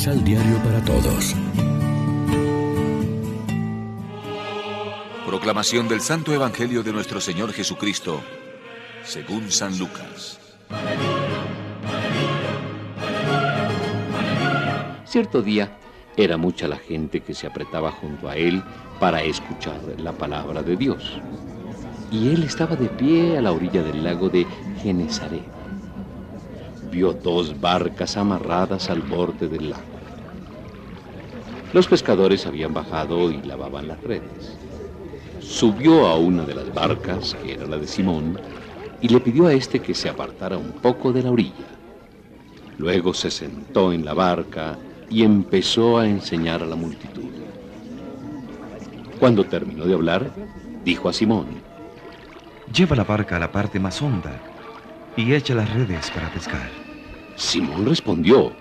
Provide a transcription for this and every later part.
Misal Diario para Todos. Proclamación del Santo Evangelio de nuestro Señor Jesucristo, según San Lucas. Cierto día era mucha la gente que se apretaba junto a él para escuchar la palabra de Dios. Y él estaba de pie a la orilla del lago de Genezaret. Vio dos barcas amarradas al borde del lago. Los pescadores habían bajado y lavaban las redes. Subió a una de las barcas, que era la de Simón, y le pidió a éste que se apartara un poco de la orilla. Luego se sentó en la barca y empezó a enseñar a la multitud. Cuando terminó de hablar, dijo a Simón, Lleva la barca a la parte más honda y echa las redes para pescar. Simón respondió,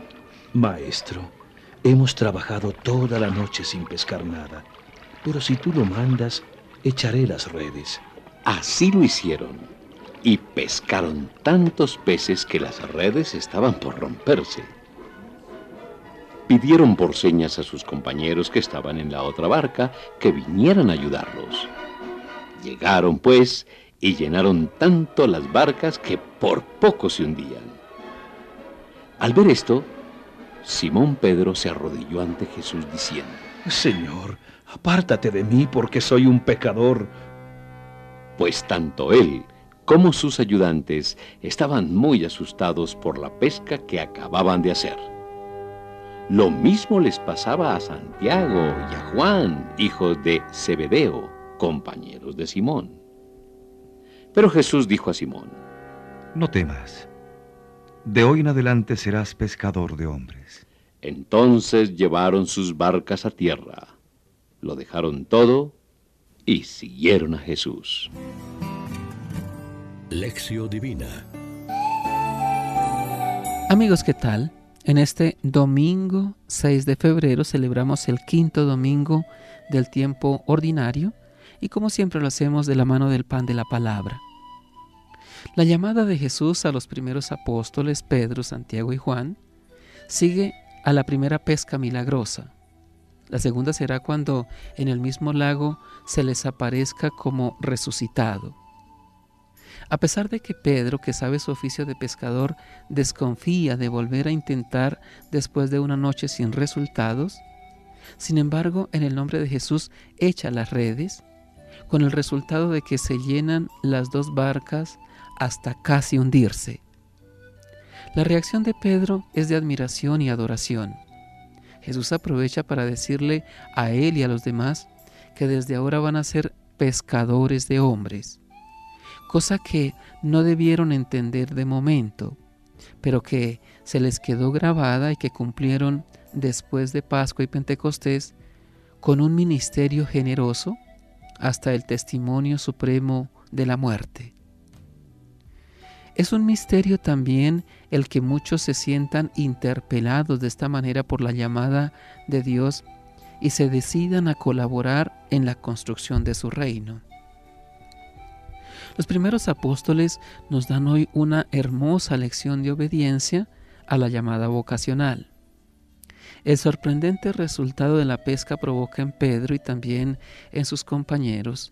Maestro, hemos trabajado toda la noche sin pescar nada, pero si tú lo mandas, echaré las redes. Así lo hicieron, y pescaron tantos peces que las redes estaban por romperse. Pidieron por señas a sus compañeros que estaban en la otra barca que vinieran a ayudarlos. Llegaron, pues, y llenaron tanto las barcas que por poco se hundían. Al ver esto, Simón Pedro se arrodilló ante Jesús diciendo, Señor, apártate de mí porque soy un pecador. Pues tanto él como sus ayudantes estaban muy asustados por la pesca que acababan de hacer. Lo mismo les pasaba a Santiago y a Juan, hijos de Zebedeo, compañeros de Simón. Pero Jesús dijo a Simón, No temas, de hoy en adelante serás pescador de hombres. Entonces llevaron sus barcas a tierra, lo dejaron todo y siguieron a Jesús. Lección Divina Amigos, ¿qué tal? En este domingo 6 de febrero celebramos el quinto domingo del tiempo ordinario y como siempre lo hacemos de la mano del pan de la palabra. La llamada de Jesús a los primeros apóstoles, Pedro, Santiago y Juan, sigue a la primera pesca milagrosa. La segunda será cuando en el mismo lago se les aparezca como resucitado. A pesar de que Pedro, que sabe su oficio de pescador, desconfía de volver a intentar después de una noche sin resultados, sin embargo, en el nombre de Jesús echa las redes, con el resultado de que se llenan las dos barcas hasta casi hundirse. La reacción de Pedro es de admiración y adoración. Jesús aprovecha para decirle a él y a los demás que desde ahora van a ser pescadores de hombres cosa que no debieron entender de momento, pero que se les quedó grabada y que cumplieron después de Pascua y Pentecostés con un ministerio generoso hasta el testimonio supremo de la muerte. Es un misterio también el que muchos se sientan interpelados de esta manera por la llamada de Dios y se decidan a colaborar en la construcción de su reino. Los primeros apóstoles nos dan hoy una hermosa lección de obediencia a la llamada vocacional. El sorprendente resultado de la pesca provoca en Pedro y también en sus compañeros.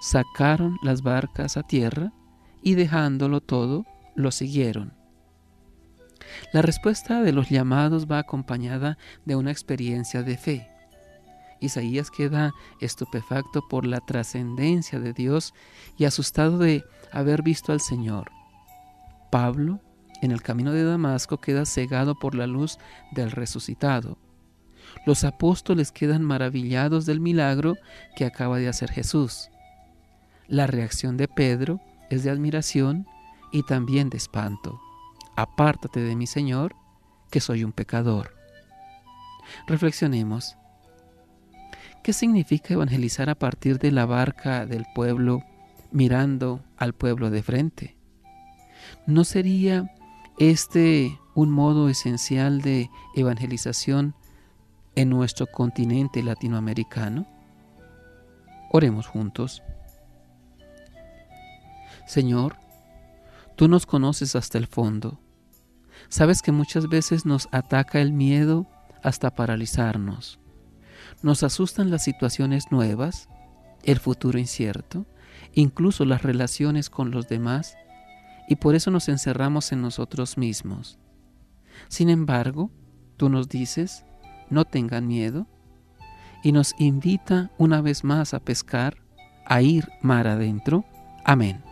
Sacaron las barcas a tierra y dejándolo todo, lo siguieron. La respuesta de los llamados va acompañada de una experiencia de fe. Isaías queda estupefacto por la trascendencia de Dios y asustado de haber visto al Señor. Pablo, en el camino de Damasco, queda cegado por la luz del resucitado. Los apóstoles quedan maravillados del milagro que acaba de hacer Jesús. La reacción de Pedro es de admiración y también de espanto. Apártate de mí, Señor, que soy un pecador. Reflexionemos. ¿Qué significa evangelizar a partir de la barca del pueblo mirando al pueblo de frente? ¿No sería este un modo esencial de evangelización en nuestro continente latinoamericano? Oremos juntos. Señor, tú nos conoces hasta el fondo. Sabes que muchas veces nos ataca el miedo hasta paralizarnos. Nos asustan las situaciones nuevas, el futuro incierto, incluso las relaciones con los demás, y por eso nos encerramos en nosotros mismos. Sin embargo, tú nos dices, no tengan miedo, y nos invita una vez más a pescar, a ir mar adentro. Amén.